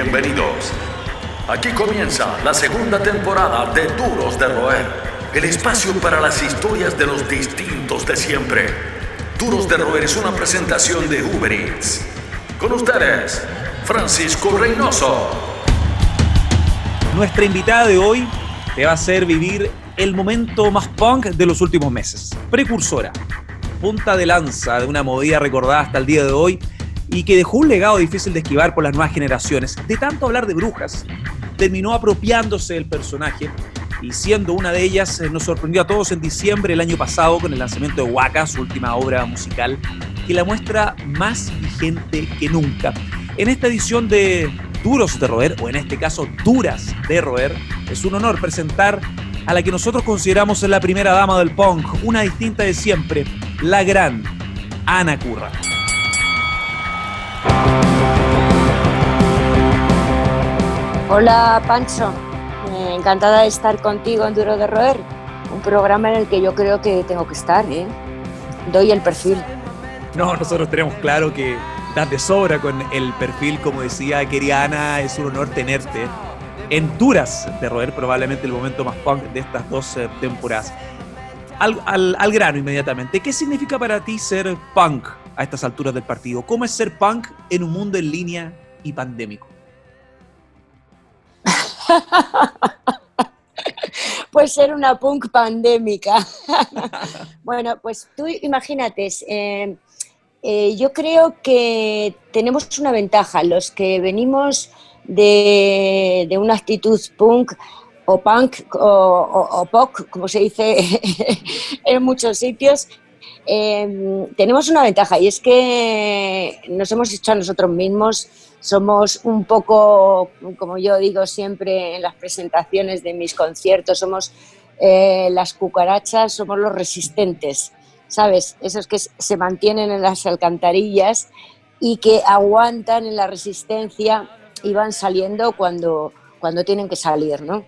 Bienvenidos. Aquí comienza la segunda temporada de Duros de Roer, el espacio para las historias de los distintos de siempre. Duros de Roer es una presentación de Uber Eats. Con ustedes, Francisco Reynoso. Nuestra invitada de hoy te va a hacer vivir el momento más punk de los últimos meses. Precursora, punta de lanza de una movida recordada hasta el día de hoy y que dejó un legado difícil de esquivar por las nuevas generaciones. De tanto hablar de brujas, terminó apropiándose del personaje y siendo una de ellas, eh, nos sorprendió a todos en diciembre del año pasado con el lanzamiento de Waka, su última obra musical, que la muestra más vigente que nunca. En esta edición de Duros de Roer, o en este caso Duras de Roer, es un honor presentar a la que nosotros consideramos la primera dama del punk, una distinta de siempre, la gran Ana Curra. Hola Pancho, eh, encantada de estar contigo en Duro de Roer, un programa en el que yo creo que tengo que estar, ¿eh? doy el perfil. No, nosotros tenemos claro que das de sobra con el perfil, como decía querida Ana, es un honor tenerte en Duras de Roer, probablemente el momento más punk de estas dos eh, temporadas. Al, al, grano inmediatamente, ¿qué significa para ti ser punk a estas alturas del partido? ¿Cómo es ser punk en un mundo en línea y pandémico? pues ser una punk pandémica. bueno, pues tú imagínate, eh, eh, yo creo que tenemos una ventaja, los que venimos de, una actitud punk o punk o, pop, como se dice en muchos sitios, eh, tenemos una ventaja y es que nos hemos hecho a nosotros mismos somos un poco, como yo digo siempre en las presentaciones de mis conciertos, somos eh, las cucarachas, somos los resistentes, ¿sabes? Esos que se mantienen en las alcantarillas y que aguantan en la resistencia y van saliendo cuando, cuando tienen que salir, ¿no?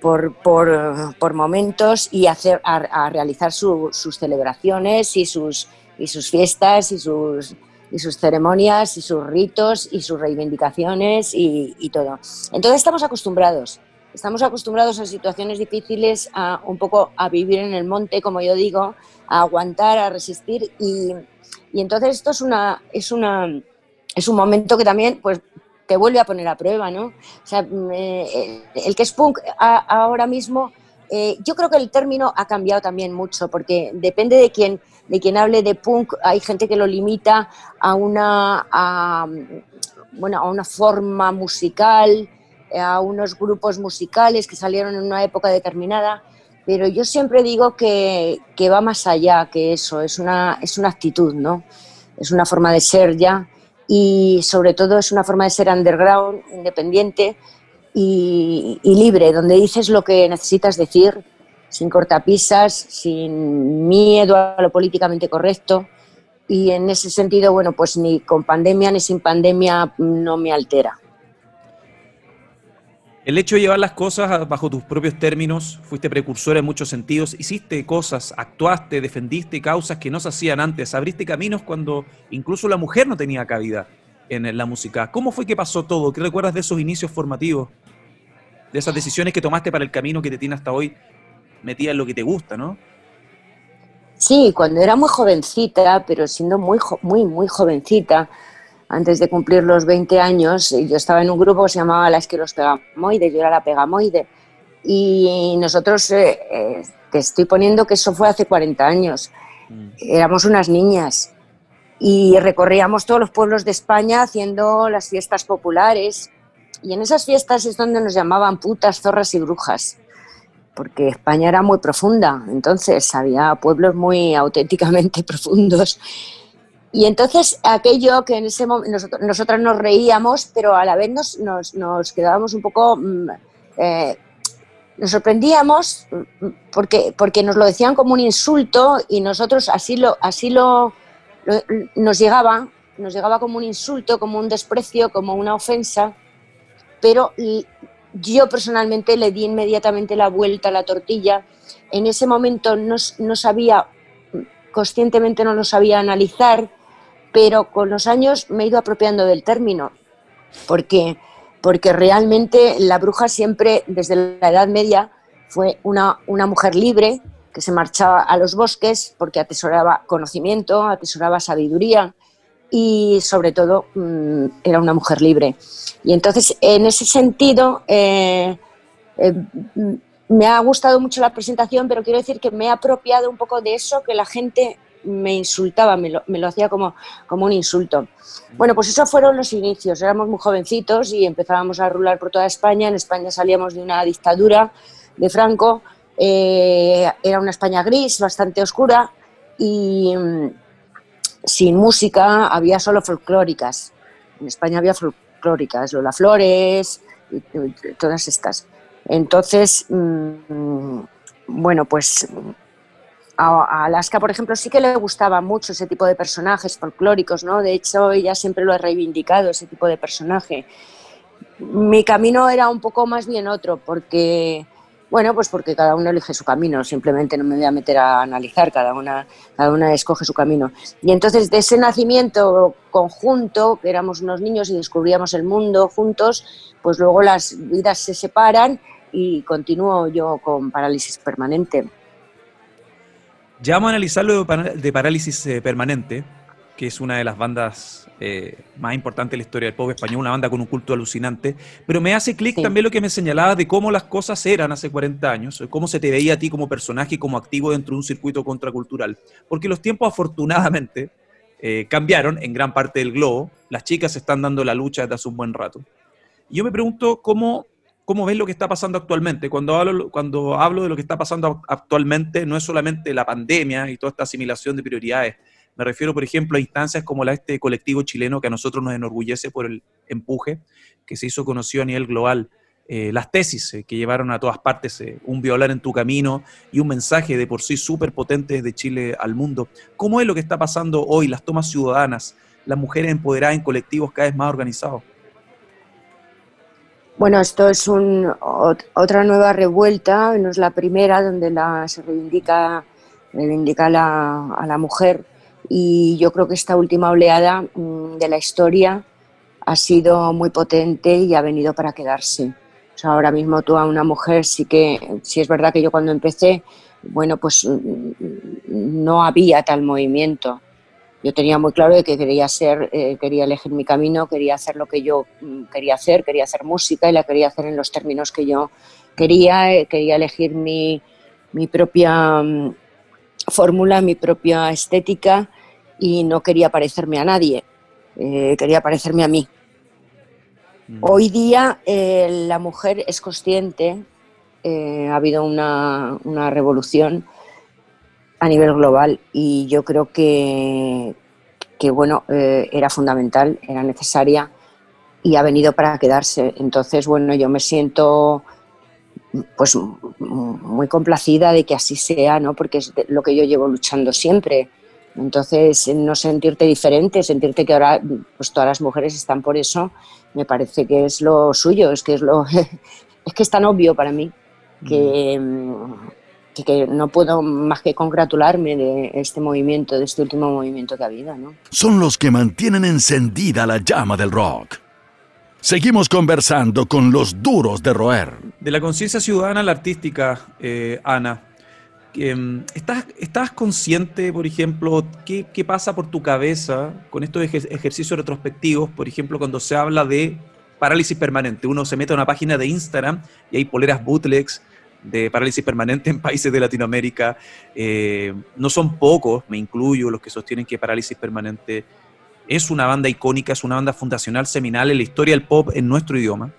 Por, por, por momentos y hacer, a, realizar sus celebraciones y sus, y sus fiestas y sus, y sus ceremonias y sus ritos y sus reivindicaciones y, todo. Entonces estamos acostumbrados, estamos acostumbrados a situaciones difíciles, a un poco a vivir en el monte, como yo digo, a aguantar, a resistir y, y entonces esto es una, es una es un momento que también pues te vuelve a poner a prueba, ¿no? O sea, eh, el que es punk ahora mismo, eh, yo creo que el término ha cambiado también mucho, porque depende de quién de quien hable de punk, hay gente que lo limita a una, bueno, a una forma musical, a unos grupos musicales que salieron en una época determinada, pero yo siempre digo que, que va más allá que eso, es una, es una actitud, ¿no? Es una forma de ser ya y sobre todo es una forma de ser underground, independiente y, libre, donde dices lo que necesitas decir sin cortapisas, sin miedo a lo políticamente correcto. Y en ese sentido, bueno, pues ni con pandemia ni sin pandemia no me altera. El hecho de llevar las cosas bajo tus propios términos, fuiste precursora en muchos sentidos, hiciste cosas, actuaste, defendiste causas que no se hacían antes, abriste caminos cuando incluso la mujer no tenía cabida en la música. ¿Cómo fue que pasó todo? ¿Qué recuerdas de esos inicios formativos? De esas decisiones que tomaste para el camino que te tiene hasta hoy metida en lo que te gusta, ¿no? Sí, cuando era muy jovencita, pero siendo muy, muy, muy jovencita, antes de cumplir los 20 años, yo estaba en un grupo que se llamaba La Esquiros Pegamoide, yo era la Pegamoide, y nosotros, eh, eh, te estoy poniendo que eso fue hace 40 años, mm. éramos unas niñas y recorríamos todos los pueblos de España haciendo las fiestas populares, y en esas fiestas es donde nos llamaban putas, zorras y brujas porque España era muy profunda, entonces había pueblos muy auténticamente profundos. Y entonces aquello que en ese momento nosotros, nos reíamos, pero a la vez nos, nos, quedábamos un poco, mm, eh, nos sorprendíamos mm, porque, porque nos lo decían como un insulto y nosotros así lo, así lo, nos llegaba, nos llegaba como un insulto, como un desprecio, como una ofensa, pero yo personalmente le di inmediatamente la vuelta a la tortilla. En ese momento no, sabía, conscientemente no lo sabía analizar, pero con los años me he ido apropiando del término, porque porque realmente la bruja siempre, desde la Edad Media, fue una, una mujer libre que se marchaba a los bosques porque atesoraba conocimiento, atesoraba sabiduría y sobre todo mm, era una mujer libre. Y entonces, en ese sentido, eh, eh, me ha gustado mucho la presentación, pero quiero decir que me he apropiado un poco de eso que la gente me insultaba, me lo, hacía como, como un insulto. Bueno, pues esos fueron los inicios. Éramos muy jovencitos y empezábamos a rular por toda España. En España salíamos de una dictadura de Franco. Eh, era una España gris, bastante oscura y mm, sin música, había solo folclóricas. En España había folclóricas, Lola Flores todas estas. Entonces, mm, bueno, pues a, Alaska, por ejemplo, sí que le gustaba mucho ese tipo de personajes folclóricos, ¿no? De hecho, ella siempre lo ha reivindicado, ese tipo de personaje. Mi camino era un poco más bien otro, porque, bueno, pues porque cada uno elige su camino, simplemente no me voy a meter a analizar, cada una, cada una escoge su camino. Y entonces, de ese nacimiento conjunto, que éramos unos niños y descubríamos el mundo juntos, pues luego las vidas se separan y continúo yo con parálisis permanente. Ya vamos a analizar lo de Parálisis eh, Permanente, que es una de las bandas eh, más importantes de la historia del pop español, una banda con un culto alucinante. Pero me hace clic también lo que me señalaba de cómo las cosas eran hace 40 años, cómo se te veía a ti como personaje y como activo dentro de un circuito contracultural. Porque los tiempos, afortunadamente, eh, cambiaron en gran parte del globo. Las chicas están dando la lucha desde hace un buen rato. Y yo me pregunto cómo cómo ves lo que está pasando actualmente. Cuando hablo, cuando hablo de lo que está pasando actualmente, no es solamente la pandemia y toda esta asimilación de prioridades. Me refiero, por ejemplo, a instancias como la este colectivo chileno que a nosotros nos enorgullece por el empuje que se hizo conocido a nivel global. Eh, las tesis eh, que llevaron a todas partes eh, un violar en tu camino y un mensaje de por sí súper potente desde Chile al mundo. ¿Cómo es lo que está pasando hoy, las tomas ciudadanas, las mujeres empoderadas en colectivos cada vez más organizados? Bueno, esto es un, otra nueva revuelta, no es la primera donde la, se reivindica, reivindica la, a la mujer y yo creo que esta última oleada mm, de la historia ha sido muy potente y ha venido para quedarse. O sea, ahora mismo tú a una mujer sí que, sí es verdad que yo cuando empecé, bueno, pues mm, no había tal movimiento yo tenía muy claro de que quería ser, eh, quería elegir mi camino, quería hacer lo que yo mm, quería hacer, quería hacer música y la quería hacer en los términos que yo quería, eh, quería elegir mi, mi propia mm, fórmula, mi propia estética y no quería parecerme a nadie, eh, quería parecerme a mí. Mm. Hoy día la mujer es consciente, ha habido una, una revolución a nivel global y yo creo que, que bueno, eh, era fundamental, era necesaria y ha venido para quedarse. Entonces, bueno, yo me siento pues muy complacida de que así sea, ¿no? Porque es lo que yo llevo luchando siempre. Entonces, no sentirte diferente, sentirte que ahora pues todas las mujeres están por eso, me parece que es lo suyo, es que es lo es que es tan obvio para mí que, mm que no puedo más que congratularme de este movimiento, de este último movimiento que ha habido. ¿no? Son los que mantienen encendida la llama del rock. Seguimos conversando con los duros de roer. De la conciencia ciudadana a la artística, eh, Ana, em, ¿estás, ¿estás consciente, por ejemplo, qué, qué, pasa por tu cabeza con estos ejercicios retrospectivos? Por ejemplo, cuando se habla de parálisis permanente. Uno se mete a una página de Instagram y hay poleras bootlegs de parálisis permanente en países de Latinoamérica. Eh, no son pocos, me incluyo, los que sostienen que parálisis permanente es una banda icónica, es una banda fundacional seminal en la historia del pop en nuestro idioma.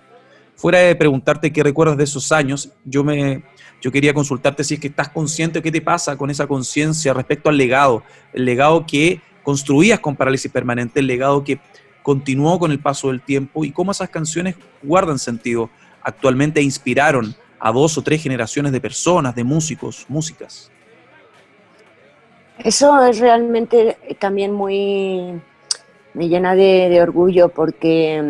Fuera de preguntarte qué recuerdas de esos años, yo, me, yo quería consultarte si es que estás consciente, qué te pasa con esa conciencia respecto al legado, el legado que construías con parálisis permanente, el legado que continuó con el paso del tiempo y cómo esas canciones guardan sentido actualmente e inspiraron a dos o tres generaciones de personas, de músicos, músicas. Eso es realmente también muy, me llena de, orgullo porque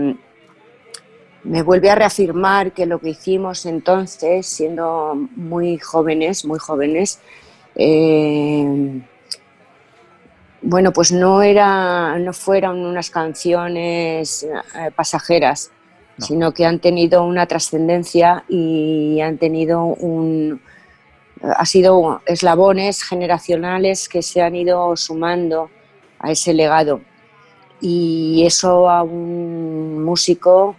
mm, me vuelve a reafirmar que lo que hicimos entonces, siendo muy jóvenes, muy jóvenes, eh, bueno, pues no era, no fueron unas canciones eh, sino que han tenido una trascendencia y han tenido un... Ha sido eslabones generacionales que se han ido sumando a ese legado. Y eso a un músico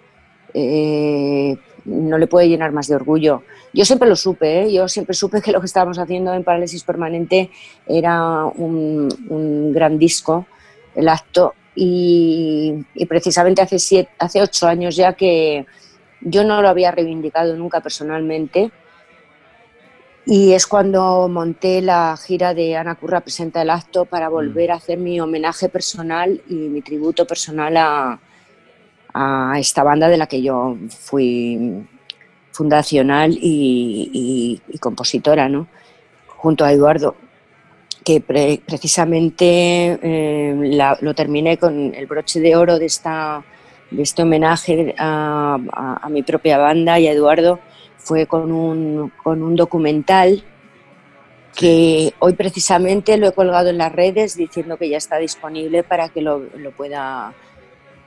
eh, no le puede llenar más de orgullo. Yo siempre lo supe, ¿eh? yo siempre supe que lo que estábamos haciendo en Parálisis Permanente era un, gran disco, el acto, y, precisamente hace, siete, hace ocho años ya que yo no lo había reivindicado nunca personalmente, y es cuando monté la gira de Ana Curra Presenta el Acto para volver a hacer mi homenaje personal y mi tributo personal a, a esta banda de la que yo fui fundacional y, compositora, ¿no? junto a Eduardo, que precisamente eh, lo terminé con el broche de oro de, esta, de este homenaje a, mi propia banda y a Eduardo, fue con un, con un documental que hoy precisamente lo he colgado en las redes diciendo que ya está disponible para que lo, lo pueda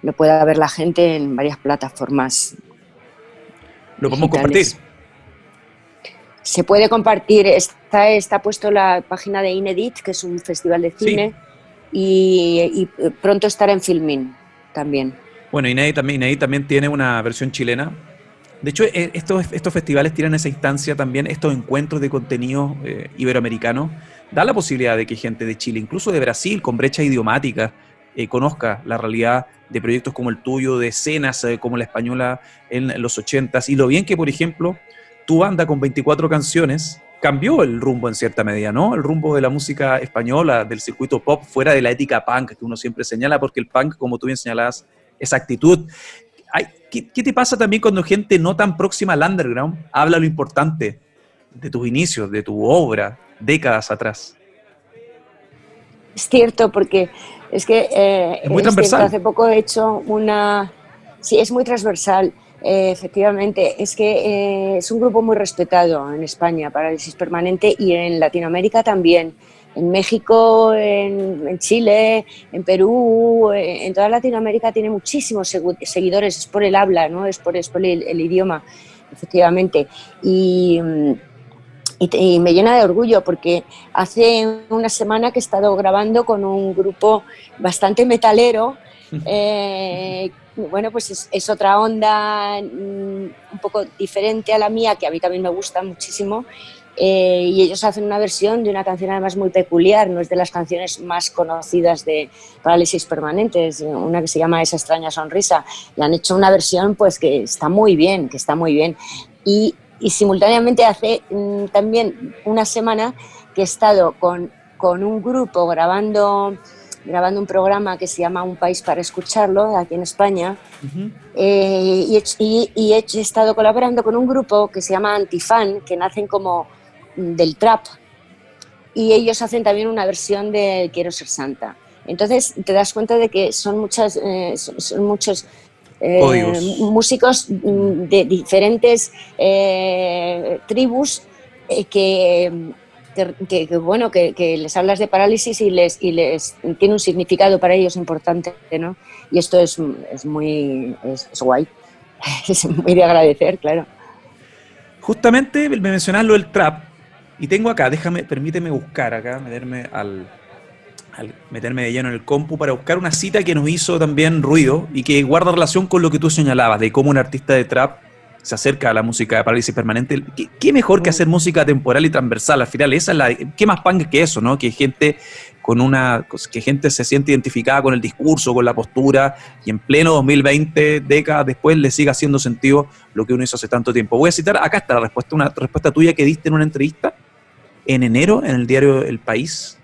lo pueda ver la gente en varias plataformas. ¿Lo podemos compartir? Se puede compartir, está, está puesto la página de Inedit, que es un festival de cine, y, pronto estará en Filmin también. Bueno, Inedit también, también tiene una versión chilena. De hecho, eh, estos, estos festivales tienen esa instancia también, estos encuentros de contenido eh, iberoamericano, da la posibilidad de que gente de Chile, incluso de Brasil, con brecha idiomática, eh, conozca la realidad de proyectos como el tuyo, de escenas eh, como la española en los 80s, y lo bien que, por ejemplo, tu banda con 24 canciones cambió el rumbo en cierta medida, ¿no? El rumbo de la música española, del circuito pop, fuera de la ética punk que uno siempre señala, porque el punk, como tú bien señalabas, es actitud. ¿qué, ¿Qué te pasa también cuando gente no tan próxima al underground habla lo importante de tus inicios, de tu obra, décadas atrás? Es cierto, porque es que eh, es muy transversal. hace poco he hecho una... Sí, es muy transversal, eh, efectivamente. Es que eh, es un grupo muy respetado en España, Parálisis Permanente, y en Latinoamérica también. En México, en, Chile, en Perú, en toda Latinoamérica tiene muchísimos seguidores. Es por el habla, ¿no? Es por, es por el, el idioma, efectivamente. Y mm, y, me llena de orgullo porque hace una semana que he estado grabando con un grupo bastante metalero. Eh, bueno, pues es, otra onda mm, un poco diferente a la mía, que a mí también me gusta muchísimo. Eh, y ellos hacen una versión de una canción además muy peculiar, no es de las canciones más conocidas de Parálisis Permanentes, una que se llama Esa extraña sonrisa. Y han hecho una versión pues que está muy bien, que está muy bien. Y y simultáneamente hace mm, también una semana que he estado con, con, un grupo grabando, grabando un programa que se llama Un País para Escucharlo, aquí en España, eh, y, y, he, estado colaborando con un grupo que se llama Antifan, que nacen como mm, del trap, y ellos hacen también una versión de Quiero ser santa. Entonces te das cuenta de que son, muchas, eh, son muchos eh, músicos mm, de diferentes eh, tribus eh, que, bueno, que, les hablas de parálisis y les, y les tiene un significado para ellos importante, ¿no? Y esto es, es muy es, guay, es muy de agradecer, claro. Justamente me mencionas lo del trap, y tengo acá, déjame, permíteme buscar acá, meterme al, al meterme de lleno en el compu para buscar una cita que nos hizo también ruido y que guarda relación con lo que tú señalabas, de cómo un artista de trap se acerca a la música de parálisis permanente. ¿Qué, mejor que hacer música temporal y transversal? Al final, esa es la, ¿qué más punk que eso, no? Que gente con una, que gente se siente identificada con el discurso, con la postura, y en pleno 2020, décadas después, le siga haciendo sentido lo que uno hizo hace tanto tiempo. Voy a citar, acá está la respuesta, una respuesta tuya que diste en una entrevista en enero en el diario El País,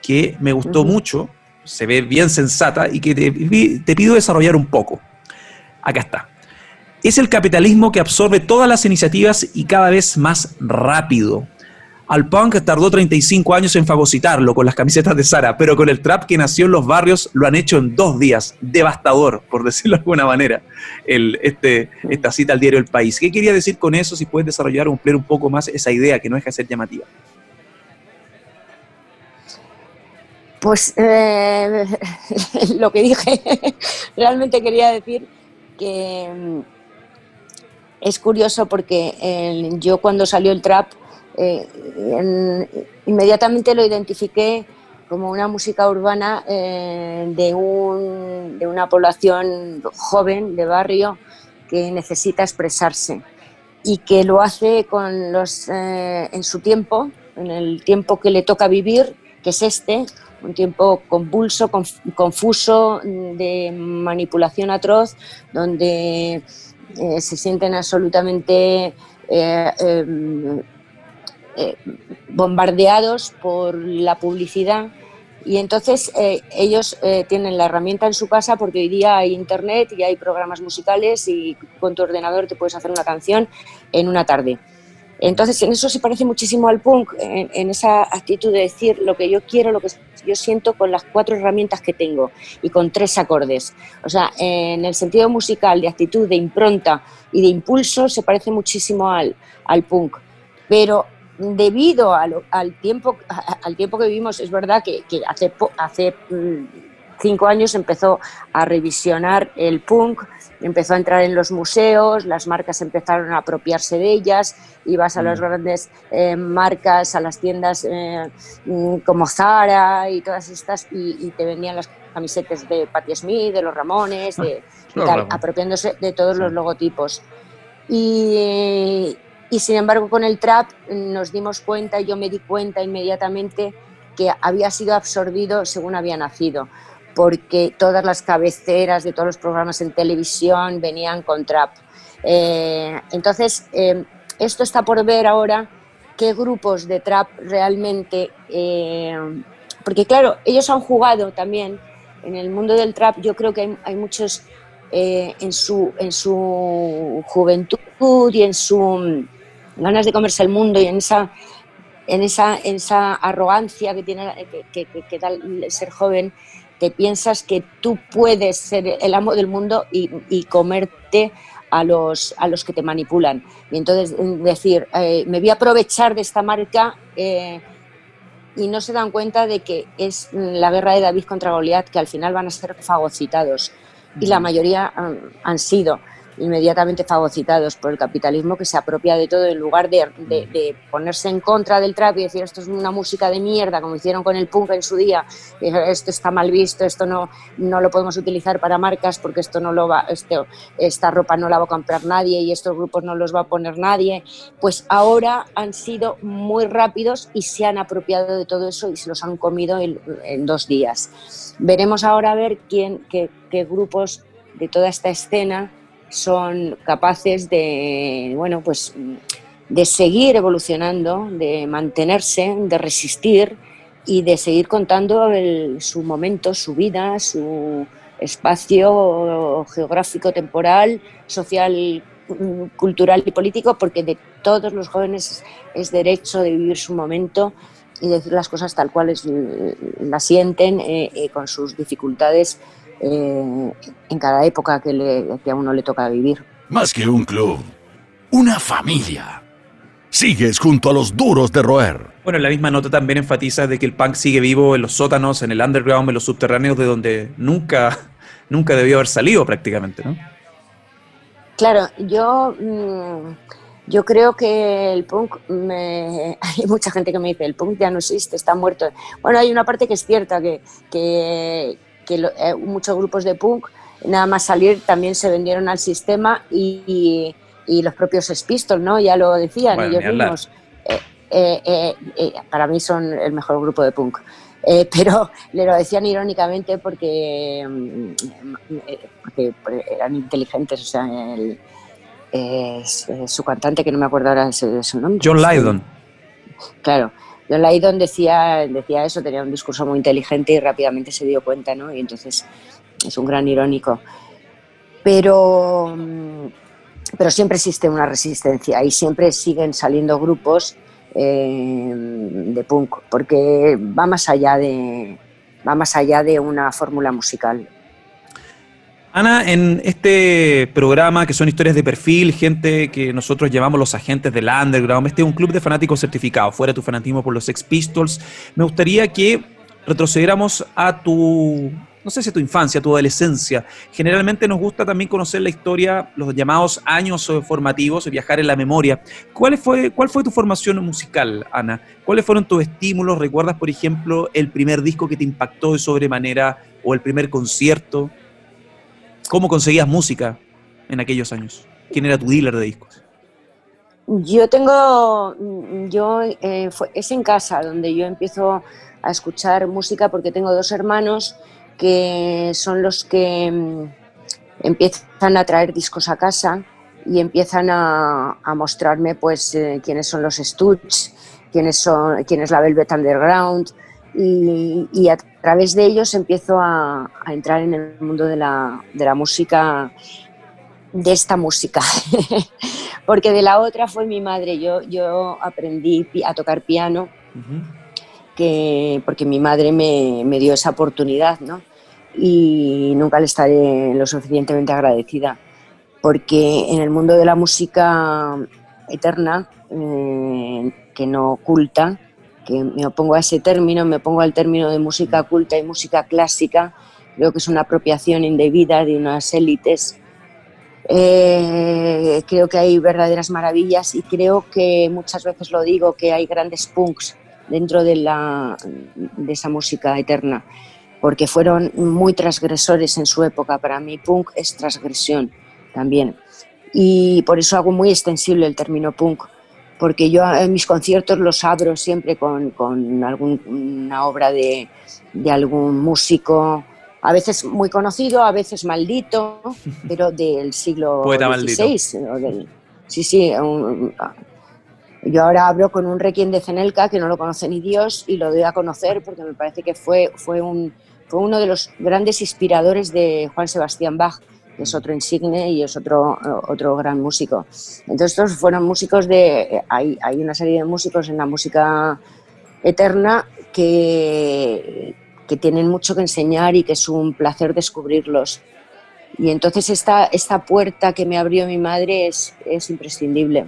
que me gustó mucho, se ve bien sensata y que te, pido desarrollar un poco. Acá está. Es el capitalismo que absorbe todas las iniciativas y cada vez más rápido. Al punk tardó 35 años en fagocitarlo con las camisetas de Sara, pero con el trap que nació en los barrios lo han hecho en dos días. Devastador, por decirlo de alguna manera, este, esta cita al diario El País. ¿Qué quería decir con eso? Si puedes desarrollar o un poco más esa idea que no deja de ser llamativa. Pues eh, lo que dije, realmente quería decir que, es curioso porque yo cuando salió el trap, eh, inmediatamente lo identifiqué como una música urbana eh, de, un, de, una población joven, de barrio, que necesita expresarse y que lo hace con los, eh, en su tiempo, en el tiempo que le toca vivir, que es este, un tiempo convulso, confuso, de manipulación atroz, donde eh, se sienten absolutamente em, bombardeados por la publicidad y entonces eh, ellos eh, tienen la herramienta en su casa porque hoy día hay internet y hay programas musicales y con tu ordenador te puedes hacer una canción en una tarde. Entonces en eso se parece muchísimo al punk, en, esa actitud de decir lo que yo quiero, lo que yo siento con las cuatro herramientas que tengo y con tres acordes. O sea, en el sentido musical, de actitud, de impronta y de impulso se parece muchísimo al, al punk. Pero debido al, tiempo, al tiempo que vivimos, es verdad que, hace, hace mm, cinco años empezó a revisionar el punk, empezó a entrar en los museos, las marcas empezaron a apropiarse de ellas, ibas a las mm. grandes eh, marcas, a las tiendas eh, mm, como Zara y todas estas, y, te vendían las camisetas de Patti Smith, de los Ramones, de, apropiándose de todos los logotipos. Y, y sin embargo, con el trap nos dimos cuenta, yo me di cuenta inmediatamente que había sido absorbido según había nacido, porque todas las cabeceras de todos los programas en televisión venían con trap. Eh, entonces, eh, esto está por ver ahora qué grupos de trap realmente, eh, porque claro, ellos han jugado también en el mundo del trap, yo creo que hay, muchos en, su, en su juventud y en su ganas de comerse el mundo y en esa, en esa, en esa arrogancia que, tiene, que, que, da el ser joven, te piensas que tú puedes ser el amo del mundo y, y comerte a los, a los que te manipulan. Y entonces decir, eh, me voy a aprovechar de esta marca eh, y no se dan cuenta de que es la guerra de David contra Goliat, que al final van a ser fagocitados. Y la mayoría han sido inmediatamente fagocitados por el capitalismo que se apropia de todo en lugar de, de, ponerse en contra del trap y decir esto es una música de mierda como hicieron con el punk en su día esto está mal visto esto no, no lo podemos utilizar para marcas porque esto no lo va este, esta ropa no la va a comprar nadie y estos grupos no los va a poner nadie pues ahora han sido muy rápidos y se han apropiado de todo eso y se los han comido en, dos días. Veremos ahora a ver quién qué, qué grupos de toda esta escena son capaces de, bueno, pues, de seguir evolucionando, de mantenerse, de resistir y de seguir contando su momento, su vida, su espacio geográfico, temporal, social, cultural y político, porque de todos los jóvenes es derecho de vivir su momento y decir las cosas tal cual es, la sienten, eh, eh, con sus dificultades eh, en cada época que, le, que a uno le toca vivir. Más que un club, una familia. Sigues junto a los duros de roer. Bueno, la misma nota también enfatiza de que el punk sigue vivo en los sótanos, en el underground, en los subterráneos, de donde nunca, nunca debió haber salido prácticamente, ¿no? Claro, yo, mm, yo creo que el punk, hay mucha gente que me dice, el punk ya no existe, está muerto. Bueno, hay una parte que es cierta, que, que, que eh, muchos grupos de punk, nada más salir, también se vendieron al sistema y, y, los propios Spistols, ¿no? Ya lo decían ellos mismos. Eh, eh, para mí son el mejor grupo de punk. pero le lo decían irónicamente porque, mm, porque eran inteligentes, o sea, su cantante, que no me acuerdo ahora de su nombre. John Lydon. Claro, John Lydon decía, decía eso, tenía un discurso muy inteligente y rápidamente se dio cuenta, ¿no? Y entonces es un gran irónico. Pero, mm, pero siempre existe una resistencia y siempre siguen saliendo grupos eh, de punk, porque va más allá de, va más allá de una fórmula musical. Ana, en este programa que son historias de perfil, gente que nosotros llamamos los agentes del underground, este es un club de fanáticos certificados, fuera tu fanatismo por los Sex Pistols, me gustaría que retrocediéramos a tu no sé si tu infancia, tu adolescencia. Generalmente nos gusta también conocer la historia, los llamados años formativos, viajar en la memoria. ¿Cuál fue, ¿Cuál fue tu formación musical, Ana? ¿Cuáles fueron tus estímulos? ¿Recuerdas, por ejemplo, el primer disco que te impactó de sobremanera o el primer concierto? ¿Cómo conseguías música en aquellos años? ¿Quién era tu dealer de discos? Yo tengo, yo eh, es en casa donde yo empiezo a escuchar música porque tengo dos hermanos que son los que mm, empiezan a traer discos a casa y empiezan a, mostrarme pues eh, quiénes son los Stooges, quiénes son, quién es la Velvet Underground y, a través de ellos empiezo a, entrar en el mundo de la, de la música, de esta música, porque de la otra fue mi madre, yo, yo aprendí a tocar piano que, porque mi madre me, me, dio esa oportunidad, ¿no? Y nunca le estaré lo suficientemente agradecida, porque en el mundo de la música eterna, eh, que no oculta, que me opongo a ese término, me opongo al término de música culta y música clásica, creo que es una apropiación indebida de unas élites. Eh, creo que hay verdaderas maravillas y creo que muchas veces lo digo, que hay grandes punks dentro de, la, de esa música eterna, porque fueron muy transgresores en su época. Para mí punk es transgresión también. Y por eso hago muy extensible el término punk, porque yo en mis conciertos los abro siempre con, con alguna obra de, de algún músico, a veces muy conocido, a veces maldito, pero del siglo XVI. sí, sí, yo ahora hablo con un requiem de Zenelka que no lo conoce ni Dios y lo doy a conocer porque me parece que fue, fue, un, fue uno de los grandes inspiradores de Juan Sebastián Bach, que es otro insigne y es otro, otro gran músico. Entonces, estos fueron músicos de. Hay, hay una serie de músicos en la música eterna que, que tienen mucho que enseñar y que es un placer descubrirlos. Y entonces, esta, esta puerta que me abrió mi madre es, es imprescindible.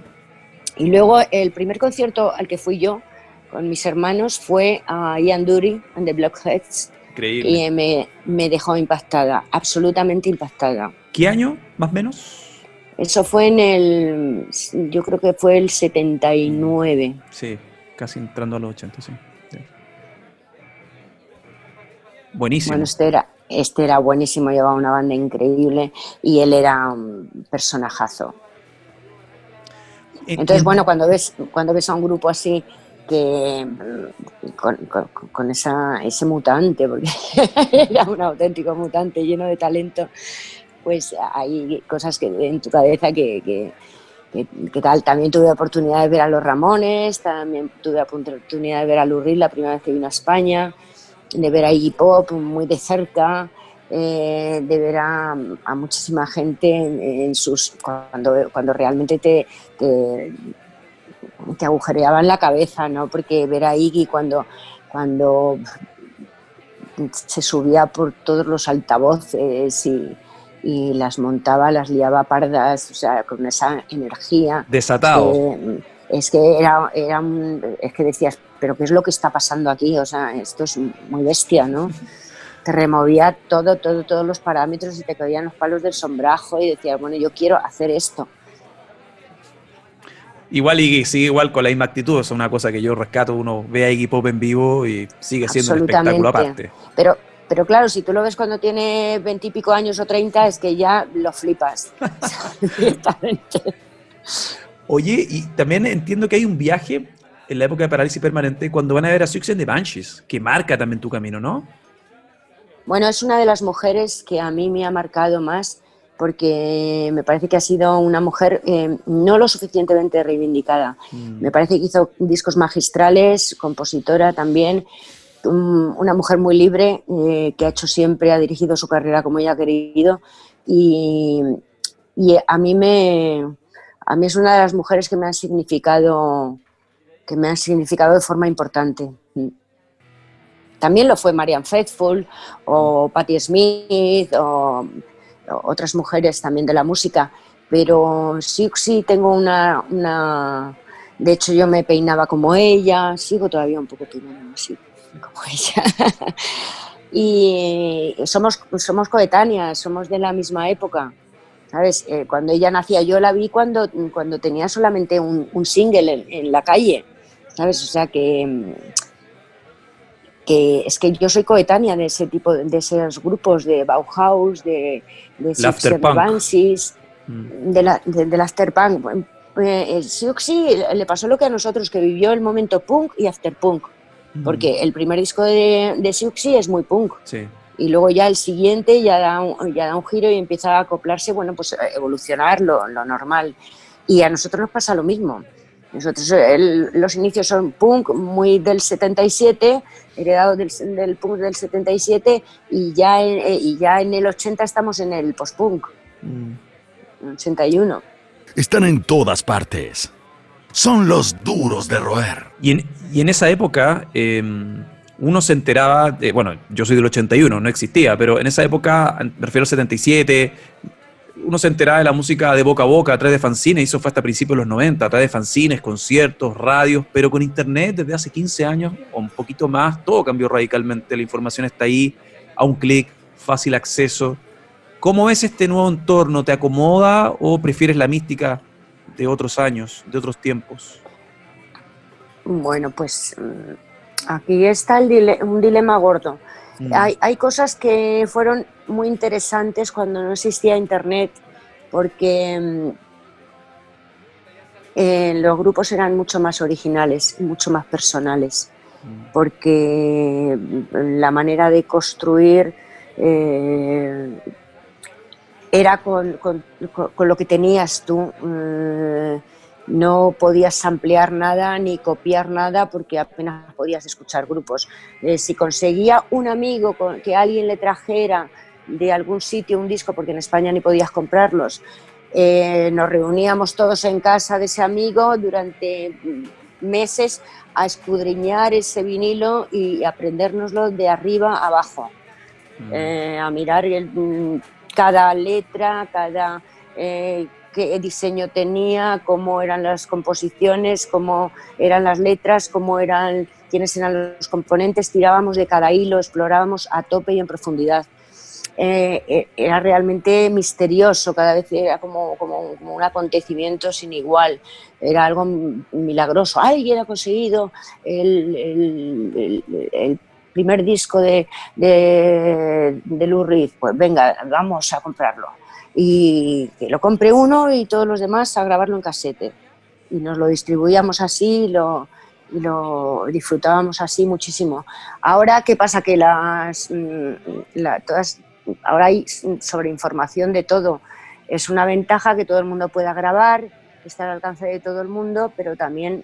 Y luego el primer concierto al que fui yo con mis hermanos fue a Ian Dury and the Blockheads. Increíble. Y me, me dejó impactada, absolutamente impactada. ¿Qué año, más o menos? Eso fue en el, yo creo que fue el 79. Sí, casi entrando a los 80, sí. Buenísimo. Bueno, este era, este era buenísimo, llevaba una banda increíble y él era un personajazo. Entonces, bueno, cuando ves, cuando ves a un grupo así que con, esa, ese mutante, porque era un auténtico mutante lleno de talento, pues hay cosas que en tu cabeza que, que, tal. También tuve oportunidad de ver a los Ramones, también tuve oportunidad de ver a Lurri la primera vez que vino a España, de ver a Iggy Pop muy de cerca. Eh, de ver a, muchísima gente en, sus cuando, cuando realmente te, te, agujereaban la cabeza, ¿no? Porque ver a Iggy cuando, cuando se subía por todos los altavoces y, las montaba, las liaba pardas, o sea, con esa energía. Desatado. Eh, es que era, era es que decías, pero ¿qué es lo que está pasando aquí? O sea, esto es muy bestia, ¿no? te removía todo, todo, todos los parámetros y te caían los palos del sombrajo y decías, bueno, yo quiero hacer esto. Igual y sigue igual con la misma actitud, es una cosa que yo rescato, uno ve a Iggy Pop en vivo y sigue siendo un espectáculo aparte. Pero, pero claro, si tú lo ves cuando tiene veintipico años o treinta, es que ya lo flipas. Oye, y también entiendo que hay un viaje en la época de parálisis permanente cuando van a ver a Six and the Banshees, que marca también tu camino, ¿no? Bueno, es una de las mujeres que a mí me ha marcado más porque me parece que ha sido una mujer eh, no lo suficientemente reivindicada. Mm. Me parece que hizo discos magistrales, compositora también, una mujer muy libre eh, que ha hecho siempre, ha dirigido su carrera como ella ha querido y, a mí me a mí es una de las mujeres que me han significado que me han significado de forma importante. También lo fue Marianne Faithfull o Patti Smith o, otras mujeres también de la música, pero sí, sí tengo una, una... De hecho, yo me peinaba como ella, sigo todavía un poco peinando así, como ella. y somos, somos coetáneas, somos de la misma época. ¿Sabes? Eh, cuando ella nacía, yo la vi cuando, cuando tenía solamente un, single en, la calle. ¿Sabes? O sea que, que es que yo soy coetánea de ese tipo de, esos grupos de Bauhaus, de, de mm. de, la, de, del afterpunk. Eh, sí le pasó lo que a nosotros, que vivió el momento punk y afterpunk. Porque el primer disco de, de Siuxi es muy punk. Y luego ya el siguiente ya da, un, ya da un giro y empieza a acoplarse, bueno, pues evolucionar lo, lo normal. Y a nosotros nos pasa lo mismo. Nosotros, los inicios son punk muy del 77, heredado del, del punk del 77, y ya, en, eh, y ya en el 80 estamos en el post-punk, mm. 81. Están en todas partes son los duros de roer. Y en, y en esa época em, uno se enteraba, de, bueno, yo soy del 81, no existía, pero en esa época, me refiero al 77, uno se enteraba de la música de boca a boca a través de fanzines, eso fue hasta principios de los 90, a través de fanzines, conciertos, radios, pero con internet desde hace 15 años o un poquito más, todo cambió radicalmente, la información está ahí, a un clic, fácil acceso. ¿Cómo ves este nuevo entorno? ¿Te acomoda o prefieres la mística de otros años, de otros tiempos? Bueno, pues mm, aquí está el un dilema gordo. Mm. Hay, cosas que fueron muy interesantes cuando no existía Internet, porque mm, eh, los grupos eran mucho más originales, mucho más personales, porque la manera de construir eh, era con, lo que tenías tú. Eh, no podías ampliar nada ni copiar nada porque apenas podías escuchar grupos. Eh, si conseguía un amigo que alguien le trajera de algún sitio un disco, porque en España ni podías comprarlos, eh, nos reuníamos todos en casa de ese amigo durante meses a escudriñar ese vinilo y aprendérnoslo de arriba a abajo, mm. a mirar el cada letra, cada eh, qué diseño tenía, cómo eran las composiciones, cómo eran las letras, cómo eran quiénes eran los componentes, tirábamos de cada hilo, explorábamos a tope y en profundidad. Eh, eh, era realmente misterioso, cada vez era como, como, un acontecimiento sin igual, era algo milagroso. Alguien ha conseguido el, el, el primer disco de, de, de Lou Reed, pues venga, vamos a comprarlo. Y que lo compre uno y todos los demás a grabarlo en casete. Y nos lo distribuíamos así lo, y lo disfrutábamos así muchísimo. Ahora, ¿qué pasa? Que las, mm, todas, ahora hay sobreinformación de todo. Es una ventaja que todo el mundo pueda grabar, está al alcance de todo el mundo, pero también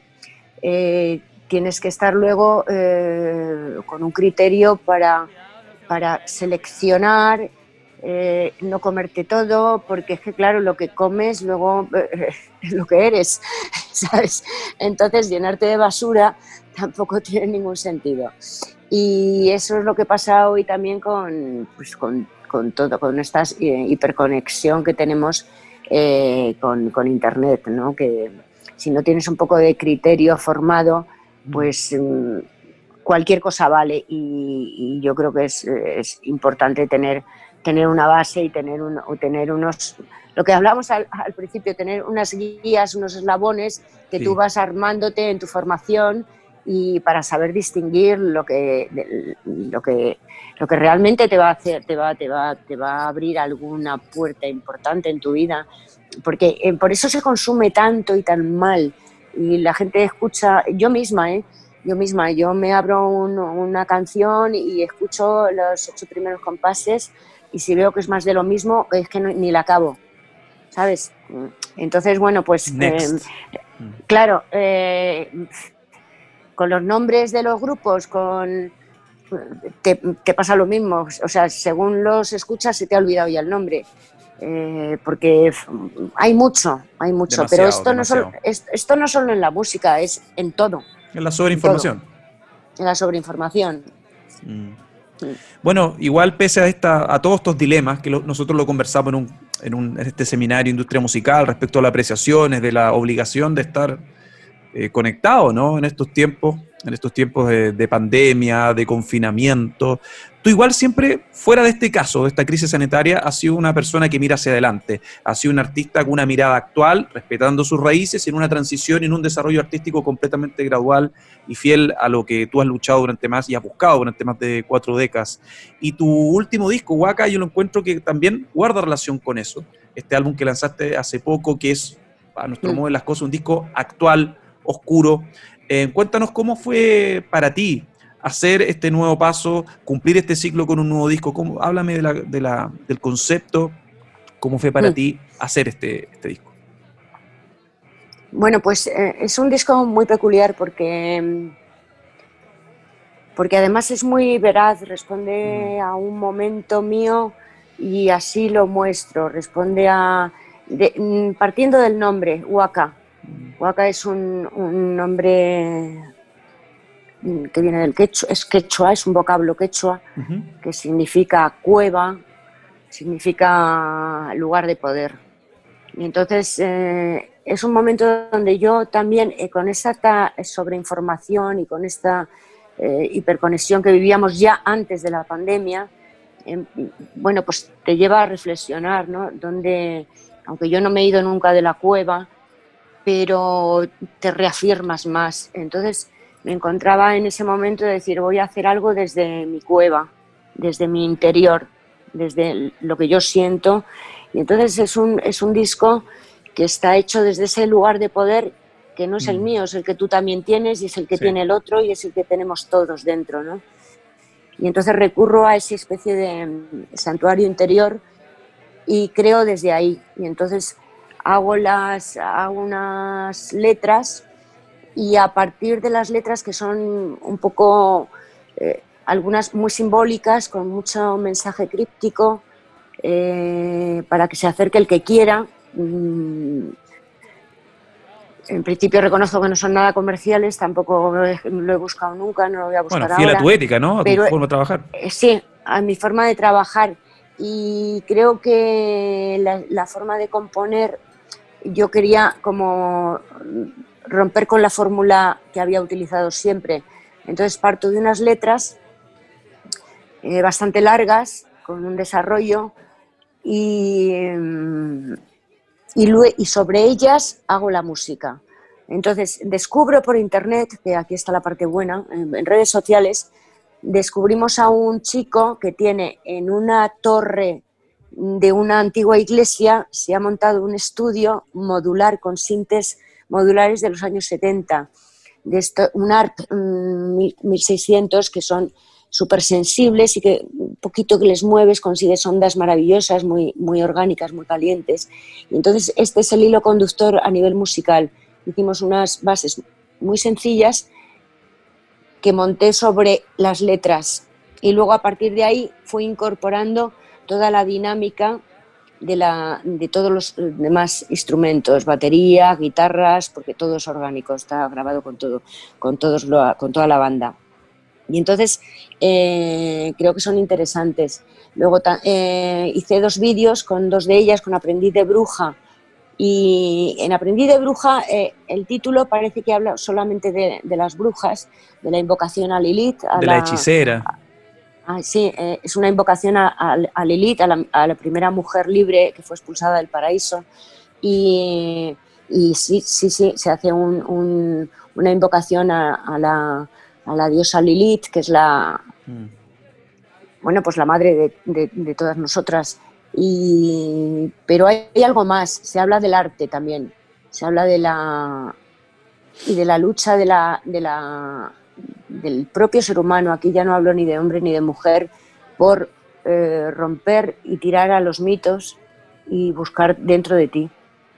eh, tienes que estar luego eh, con un criterio para, para seleccionar, eh, no comerte todo, porque es que claro, lo que comes luego eh, es lo que eres, ¿sabes? Entonces llenarte de basura tampoco tiene ningún sentido. Y eso es lo que pasa hoy también con, pues, con, con todo, con esta hiperconexión que tenemos con, con, Internet, ¿no? que si no tienes un poco de criterio formado, pues mm, cualquier cosa vale y, yo creo que es, importante tener, tener una base y tener, un, tener unos, lo que hablamos al, principio, tener unas guías, unos eslabones que tú vas armándote en tu formación y para saber distinguir lo que, lo que, lo que realmente te va a hacer, te va, te va, te va a abrir alguna puerta importante en tu vida, porque eh, por eso se consume tanto y tan mal. Y la gente escucha, yo misma, ¿eh? yo misma, yo me abro una canción y escucho los ocho primeros compases y si veo que es más de lo mismo, es que ni la acabo, ¿sabes? Entonces, bueno, pues eh, claro, eh, con los nombres de los grupos, con te, te, pasa lo mismo, o sea, según los escuchas se te ha olvidado ya el nombre. Eh, porque hay mucho, hay mucho, pero esto no, solo, esto no solo en la música, es en todo. En la sobreinformación. En, la sobreinformación. Mm. Bueno, igual pese a, esta, a todos estos dilemas que nosotros lo conversamos en, un, en, un, este seminario Industria Musical respecto a las apreciaciones de la obligación de estar eh, conectado ¿no? en estos tiempos, en estos tiempos de pandemia, de confinamiento, Tú igual siempre, fuera de este caso, de esta crisis sanitaria, has sido una persona que mira hacia adelante, has sido un artista con una mirada actual, respetando sus raíces, en una transición, en un desarrollo artístico completamente gradual y fiel a lo que tú has luchado durante más y has buscado durante más de cuatro décadas. Y tu último disco, Waka, yo lo encuentro que también guarda relación con eso. Este álbum que lanzaste hace poco, que es, a nuestro mm. modo de las cosas, un disco actual, oscuro. Eh, cuéntanos cómo fue para ti hacer este nuevo paso, cumplir este ciclo con un nuevo disco? ¿Cómo, háblame de la, del concepto, cómo fue para ti hacer este, este disco. Bueno, pues eh, es un disco muy peculiar porque, porque además es muy veraz, responde mm. a un momento mío y así lo muestro, responde a, mm, partiendo del nombre, Huaca. Mm. Huaca es un, un nombre que viene del quechua, es quechua, es un vocablo quechua, que significa cueva, significa lugar de poder. Y entonces eh, es un momento donde yo también, eh, con esta sobreinformación y con esta eh, hiperconexión que vivíamos ya antes de la pandemia, em, bueno, pues te lleva a reflexionar, ¿no? Donde, aunque yo no me he ido nunca de la cueva, pero te reafirmas más. Entonces, me encontraba en ese momento de decir, voy a hacer algo desde mi cueva, desde mi interior, desde lo que yo siento. Y entonces es un, es un disco que está hecho desde ese lugar de poder que no es el mm. mío, es el que tú también tienes y es el que tiene el otro y es el que tenemos todos dentro, ¿no? Y entonces recurro a esa especie de mm, santuario interior y creo desde ahí. Y entonces hago, las, hago unas letras y a partir de las letras que son un poco, eh, algunas muy simbólicas, con mucho mensaje críptico, eh, para que se acerque el que quiera. Mm, en principio reconozco que no son nada comerciales, tampoco lo he, buscado nunca, no lo voy a buscar bueno, fiel a tu ética, ¿no? A tu forma de trabajar. Eh, sí, a mi forma de trabajar. Y creo que la, la forma de componer, yo quería como romper con la fórmula que había utilizado siempre. Entonces parto de unas letras eh, bastante largas, con un desarrollo, y, mm, y, sobre ellas hago la música. Entonces descubro por internet, que aquí está la parte buena, en, redes sociales, descubrimos a un chico que tiene en una torre de una antigua iglesia, se ha montado un estudio modular con sintes modulares de los años 70, de un ARP 1600 que son súper sensibles y que un poquito que les mueves consigues ondas maravillosas, muy, muy orgánicas, muy calientes. Y entonces este es el hilo conductor a nivel musical. Hicimos unas bases muy sencillas que monté sobre las letras y luego a partir de ahí fui incorporando toda la dinámica de, la, de todos los demás instrumentos, batería, guitarras, porque todo es orgánico, está grabado con todo, con, todos con toda la banda. Y entonces eh, creo que son interesantes. Luego eh, hice dos vídeos con dos de ellas, con Aprendiz de Bruja. Y en Aprendiz de Bruja eh, el título parece que habla solamente de, las brujas, de la invocación a Lilith. A de la, hechicera sí, eh, es una invocación a, Lilith, a la, primera mujer libre que fue expulsada del paraíso. Y, sí, sí, sí, se hace una invocación a, la, diosa Lilith, que es la, mm. bueno, pues la madre de, todas nosotras. Y, pero hay, algo más, se habla del arte también, se habla de la y de la lucha de la, de la del propio ser humano, aquí ya no hablo ni de hombre ni de mujer, por eh, romper y tirar a los mitos y buscar dentro de ti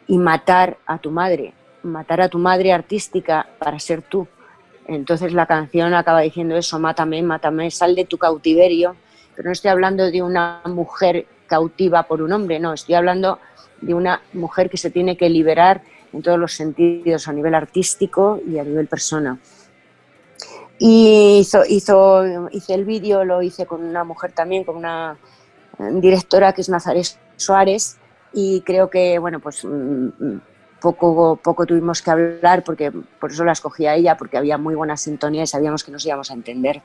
y matar a tu madre, matar a tu madre artística para ser tú. Entonces la canción acaba diciendo eso, mátame, mátame, sal de tu cautiverio, pero no estoy hablando de una mujer cautiva por un hombre, no, estoy hablando de una mujer que se tiene que liberar en todos los sentidos, a nivel artístico y a nivel persona. Y hizo, hizo, hice el vídeo, lo hice con una mujer también, con una eh, directora que es Nazaret Suárez, y creo que, bueno, pues mm, mm, poco, poco tuvimos que hablar, porque por eso la escogí a ella, porque había muy buena sintonía y sabíamos que nos íbamos a entender.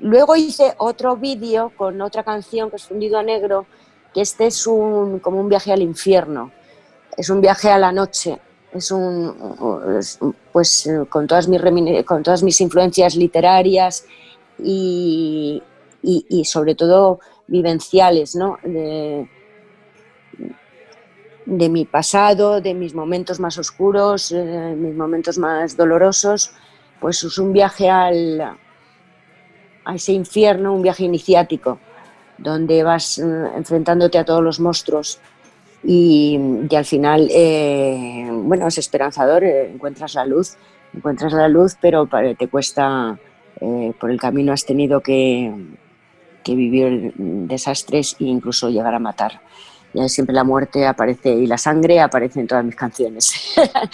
luego hice otro vídeo con otra canción que es Fundido a Negro, que este es un, como un viaje al infierno, es un viaje a la noche, es un, pues con todas mis, con todas mis influencias literarias y, y, sobre todo vivenciales, ¿no? De, de, mi pasado, de mis momentos más oscuros, de mis momentos más dolorosos, pues es un viaje al, a ese infierno, un viaje iniciático donde vas eh, enfrentándote a todos los monstruos y, al final, eh, bueno, es esperanzador, eh, encuentras la luz, encuentras la luz, pero te cuesta, por el camino has tenido que, que, vivir desastres e incluso llegar a matar. Ya siempre la muerte aparece y la sangre aparece en todas mis canciones.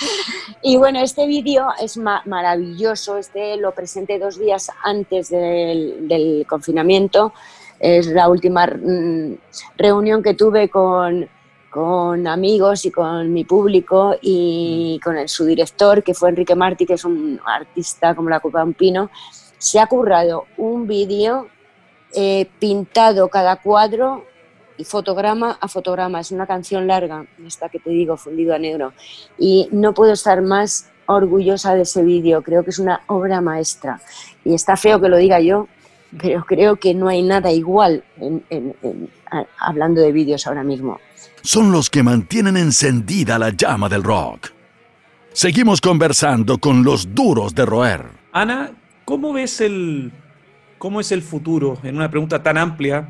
y bueno, este vídeo es maravilloso, este lo presenté dos días antes del, del confinamiento es la última mm, reunión que tuve con, con amigos y con mi público y con su director, que fue Enrique Martí, que es un artista como la Copa un Pino, se ha currado un vídeo eh, pintado cada cuadro y fotograma a fotograma. Es una canción larga, esta que te digo, fundido a negro. Y no puedo estar más orgullosa de ese vídeo. Creo que es una obra maestra. Y está feo que lo diga yo, pero creo que no hay nada igual hablando de vídeos ahora mismo. Son los que mantienen encendida la llama del rock. Seguimos conversando con los duros de roer. Ana, ¿cómo ves el cómo es el futuro en una pregunta tan amplia,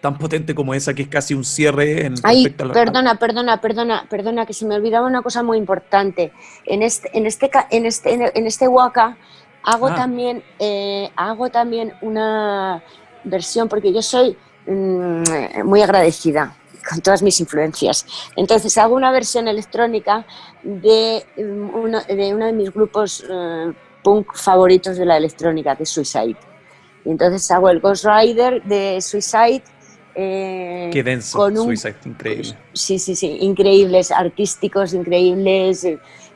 tan potente como esa que es casi un cierre en Ay, perdona, perdona, perdona, perdona que se me olvidaba una cosa muy importante. En este en este en este en este Waka Hago, ah. también, eh, hago también una versión, porque yo soy mm, muy agradecida con todas mis influencias. Entonces hago una versión electrónica de, mm, uno de, uno de mis grupos eh, punk favoritos de la electrónica, que es Suicide. Y entonces hago el Ghost Rider de Suicide. Eh, Qué denso, con Suicide, increíble. Sí, sí, sí, increíbles, artísticos, increíbles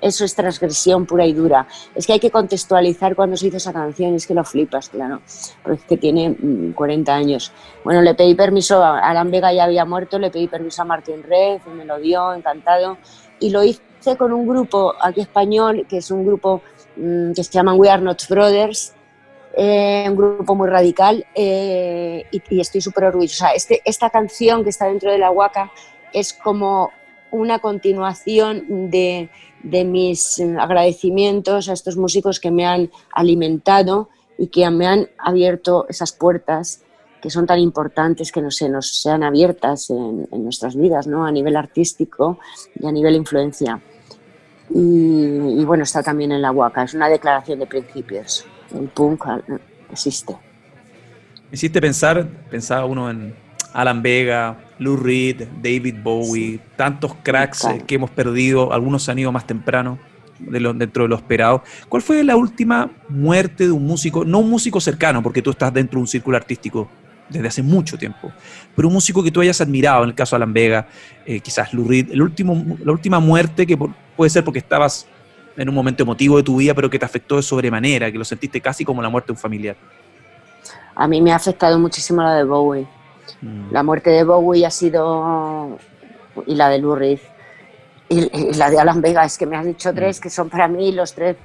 eso es transgresión pura y dura. Es que hay que contextualizar cuando se hizo esa canción, es que lo flipas, claro, porque es que tiene 40 mm, años. Bueno, le pedí permiso, a Alan Vega ya había muerto, le pedí permiso a Martín Red, me lo dio, encantado, y lo hice con un grupo aquí español, que es un grupo mm, que se llama We Are Not Brothers, eh, un grupo muy radical, eh, y, estoy súper orgullosa. Este, esta canción que está dentro de la Huaca es como una continuación de, de mis eh, agradecimientos a estos músicos que me han alimentado y que me han abierto esas puertas que son tan importantes que no se nos sean abiertas en, nuestras vidas, ¿no? a nivel artístico y a nivel influencia. Y, bueno, está también en la Huaca, es una declaración de principios. El punk eh, existe. hiciste pensar, pensaba uno en Alan Vega, Lou Reed, David Bowie, tantos cracks eh, que hemos perdido, algunos se han ido más temprano de dentro de lo esperado. ¿Cuál fue la última muerte de un músico, no un músico cercano, porque tú estás dentro de un círculo artístico desde hace mucho tiempo, pero un músico que tú hayas admirado, en el caso de Alan Vega, eh, quizás Lou Reed, el último, la última muerte que puede ser porque estabas en un momento emotivo de tu vida, pero que te afectó de sobremanera, que lo sentiste casi como la muerte de un familiar? A mí me ha afectado muchísimo la de Bowie. Mm. La muerte de Bowie ha sido, y la de Lou Reed, y, la de Alan Vega, es que me has dicho tres mm. que son para mí los tres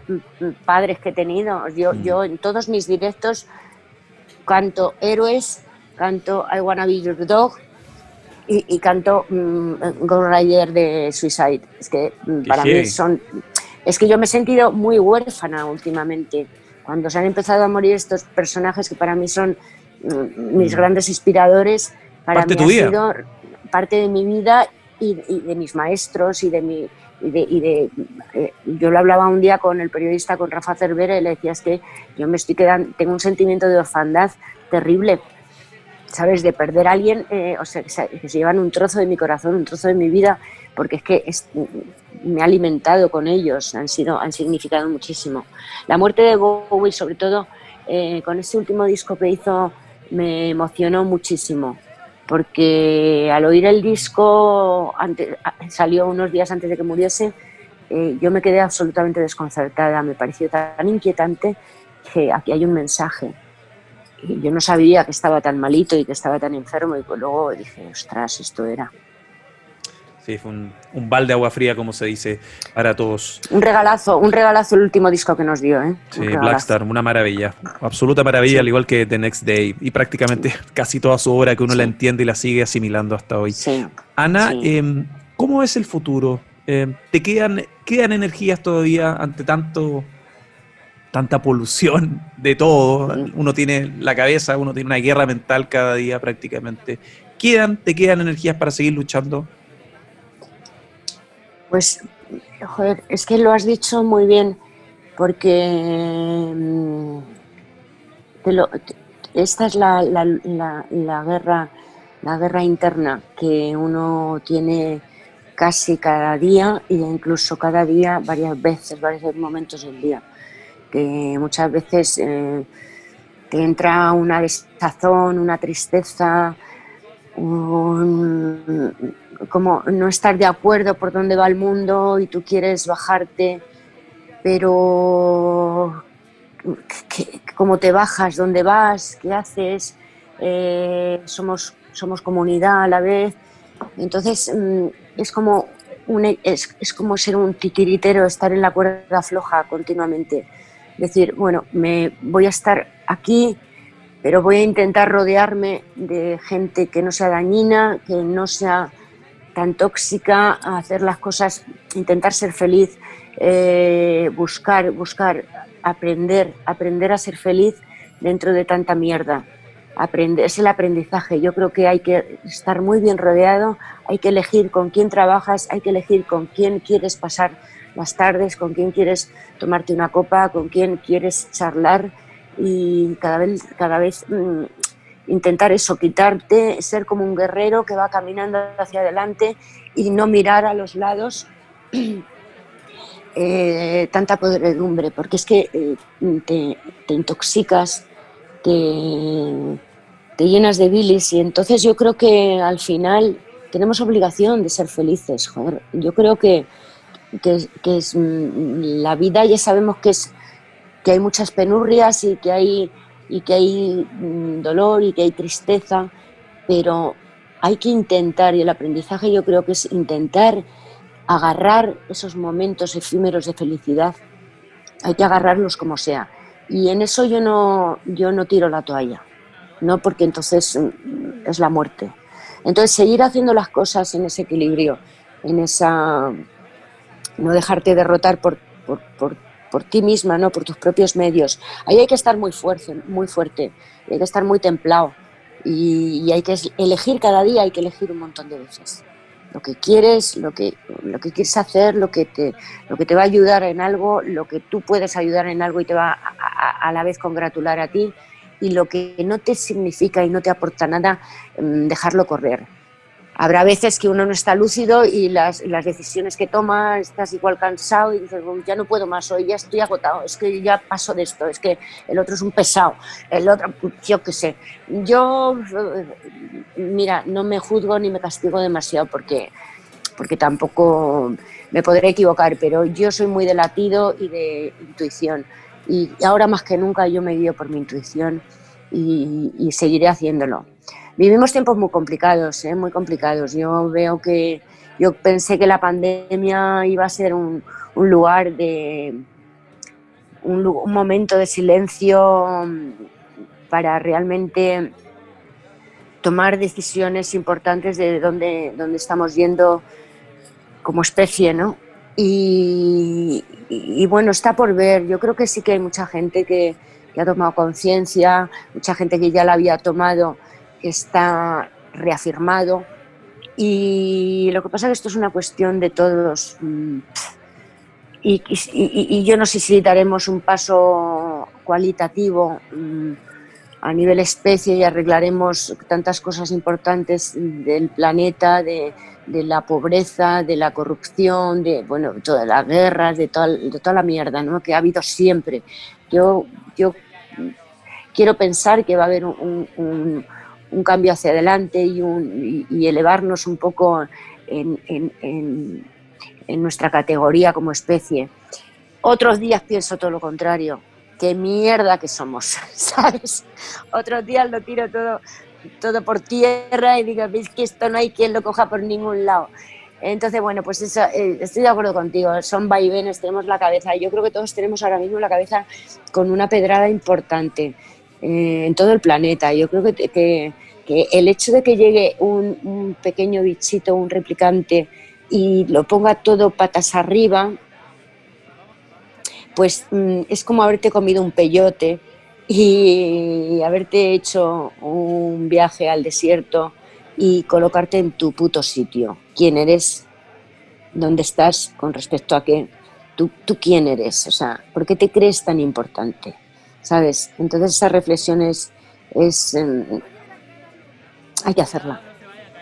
padres que he tenido. Yo, mm. yo en todos mis directos canto Héroes, canto I Wanna Be Your Dog y, canto Ghost Rider de Suicide. Es que para mí son... Es que yo me he sentido muy huérfana últimamente. Cuando se han empezado a morir estos personajes que para mí son mis grandes inspiradores para mí ha sido parte de mi vida y, de mis maestros y de mi y de, eh, yo lo hablaba un día con el periodista con Rafa Cervera y le decía es que yo me estoy quedando tengo un sentimiento de orfandad terrible sabes de perder a alguien eh, o sea que se, llevan un trozo de mi corazón un trozo de mi vida porque es que me ha alimentado con ellos han sido han significado muchísimo la muerte de Bowie sobre todo eh, con ese último disco que hizo me emocionó muchísimo porque al oír el disco, salió unos días antes de que muriese, eh, yo me quedé absolutamente desconcertada, me pareció tan inquietante que aquí hay un mensaje yo no sabía que estaba tan malito y que estaba tan enfermo y luego dije, ostras, esto era. Sí, fue un, un, balde de agua fría, como se dice, para todos. Un regalazo, un regalazo el último disco que nos dio, ¿eh? Sí, Blackstar, una maravilla, absoluta maravilla, al igual que The Next Day, y prácticamente casi toda su obra que uno la entiende y la sigue asimilando hasta hoy. Sí. Ana, em, ¿cómo es el futuro? Em, ¿Te quedan, quedan energías todavía ante tanto tanta polución de todo? Uno tiene la cabeza, uno tiene una guerra mental cada día prácticamente. ¿Quedan, ¿Te quedan energías para seguir luchando? Pues, joder, es que lo has dicho muy bien, porque mm, esta es la, guerra, la guerra interna que uno tiene casi cada día e incluso cada día varias veces, varios momentos del día, que muchas veces eh, te entra una desazón, una tristeza, un, como no estar de acuerdo por dónde va el mundo y tú quieres bajarte, pero ¿cómo te bajas? ¿Dónde vas? ¿Qué haces? Eh, somos, somos comunidad a la vez. Entonces mm, es como, es, es, como ser un titiritero, estar en la cuerda floja continuamente. Decir, bueno, me voy a estar aquí, pero voy a intentar rodearme de gente que no sea dañina, que no sea tan tóxica, hacer las cosas, intentar ser feliz, eh, buscar, buscar, aprender, aprender a ser feliz dentro de tanta mierda. Aprender, es el aprendizaje. Yo creo que hay que estar muy bien rodeado, hay que elegir con quién trabajas, hay que elegir con quién quieres pasar las tardes, con quién quieres tomarte una copa, con quién quieres charlar y cada vez, cada vez mm, intentar eso, quitarte, ser como un guerrero que va caminando hacia adelante y no mirar a los lados eh, tanta podredumbre, porque es que eh, te, intoxicas, te, te, llenas de bilis y entonces yo creo que al final tenemos obligación de ser felices. Joder. Yo creo que, que, que es, mm, la vida ya sabemos que, es, que hay muchas penurrias y que hay y que hay mm, dolor y que hay tristeza, pero hay que intentar, y el aprendizaje yo creo que es intentar agarrar esos momentos efímeros de felicidad, hay que agarrarlos como sea. Y en eso yo no, yo no tiro la toalla, no porque entonces mm, es la muerte. Entonces seguir haciendo las cosas en ese equilibrio, en esa no dejarte derrotar por, por, por por ti misma, ¿no? por tus propios medios. Ahí hay que estar muy fuerte, muy fuerte, hay que estar muy templado y, hay que elegir cada día, hay que elegir un montón de veces. Lo que quieres, lo que, lo que quieres hacer, lo que, te, lo que te va a ayudar en algo, lo que tú puedes ayudar en algo y te va a, a la vez congratular a ti y lo que no te significa y no te aporta nada, mm, dejarlo correr Habrá veces que uno no está lúcido y las, las decisiones que toma estás igual cansado y dices, ya no puedo más, hoy ya estoy agotado, es que ya paso de esto, es que el otro es un pesado, el otro, yo qué sé. Yo, mira, no me juzgo ni me castigo demasiado porque, porque tampoco me podré equivocar, pero yo soy muy de latido y de intuición. Y ahora más que nunca yo me guío por mi intuición y, y seguiré haciéndolo vivimos tiempos muy complicados, ¿eh? muy complicados. Yo veo que yo pensé que la pandemia iba a ser un, un lugar de un, un, momento de silencio para realmente tomar decisiones importantes de dónde, dónde estamos yendo como especie, ¿no? Y, y, bueno, está por ver. Yo creo que sí que hay mucha gente que, que ha tomado conciencia, mucha gente que ya la había tomado está reafirmado y lo que pasa es que esto es una cuestión de todos mm, y, yo no sé si daremos un paso cualitativo mm, a nivel especie y arreglaremos tantas cosas importantes del planeta, de, la pobreza, de la corrupción, de bueno, todas las guerras, de toda, de toda la mierda ¿no? que ha habido siempre. Yo, yo quiero pensar que va a haber un un cambio hacia adelante y, un, y, elevarnos un poco en, en, en, nuestra categoría como especie. Otros días pienso todo lo contrario, qué mierda que somos, ¿sabes? Otros días lo tiro todo, todo por tierra y digo, veis que esto no hay quien lo coja por ningún lado. Entonces, bueno, pues eso, eh, estoy de acuerdo contigo, son vaivenes, tenemos la cabeza, yo creo que todos tenemos ahora mismo la cabeza con una pedrada importante eh, en todo el planeta. Yo creo que, que, el hecho de que llegue un, un, pequeño bichito, un replicante, y lo ponga todo patas arriba, pues mm, es como haberte comido un peyote y haberte hecho un viaje al desierto y colocarte en tu puto sitio. ¿Quién eres? ¿Dónde estás con respecto a qué? ¿Tú, tú quién eres? O sea, ¿por qué te crees tan importante? ¿Sabes? Entonces esa reflexión es... Em, hay que hacerla.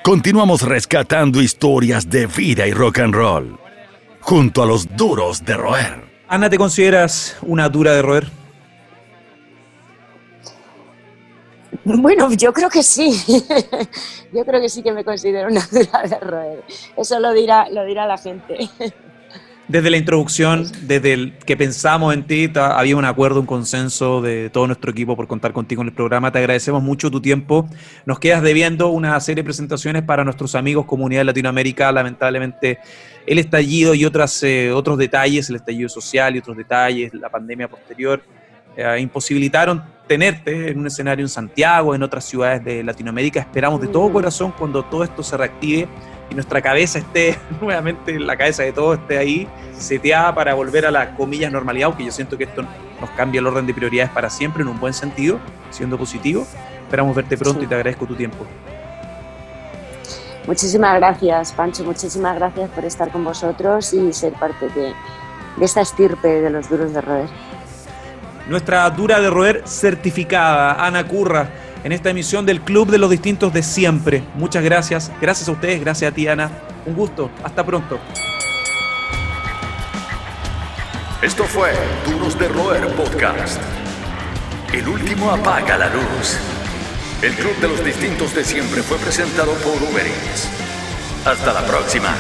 Continuamos rescatando historias de vida y rock and roll, junto a los duros de roer. Ana, ¿te consideras una dura de roer? Bueno, yo creo que sí. yo creo que sí que me considero una dura de roer. Eso lo dirá, lo dirá la gente. Desde la introducción, desde el que pensamos en ti, había un acuerdo, un consenso de todo nuestro equipo por contar contigo en el programa. Te agradecemos mucho tu tiempo. Nos quedas debiendo una serie de presentaciones para nuestros amigos Comunidad de Latinoamérica. Lamentablemente, el estallido y otras, eh, otros detalles, el estallido social y otros detalles, la pandemia posterior, eh, imposibilitaron tenerte en un escenario en Santiago, en otras ciudades de Latinoamérica. Esperamos de todo corazón cuando todo esto se reactive y nuestra cabeza esté nuevamente, la cabeza de todos esté ahí, seteada para volver a la comillas normalidad, aunque yo siento que esto nos cambia el orden de prioridades para siempre en un buen sentido, siendo positivo. Esperamos verte pronto y te agradezco tu tiempo. Muchísimas gracias, Pancho, muchísimas gracias por estar con vosotros y ser parte de, de esta estirpe de los duros de roer. Nuestra dura de roer certificada, Ana Curra en esta emisión del Club de los Distintos de Siempre. Muchas gracias. Gracias a ustedes, gracias a ti, Ana. Un gusto. Hasta pronto. Esto fue Duros de Roer Podcast. El último apaga la luz. El Club de los Distintos de Siempre fue presentado por Uber Hasta la próxima.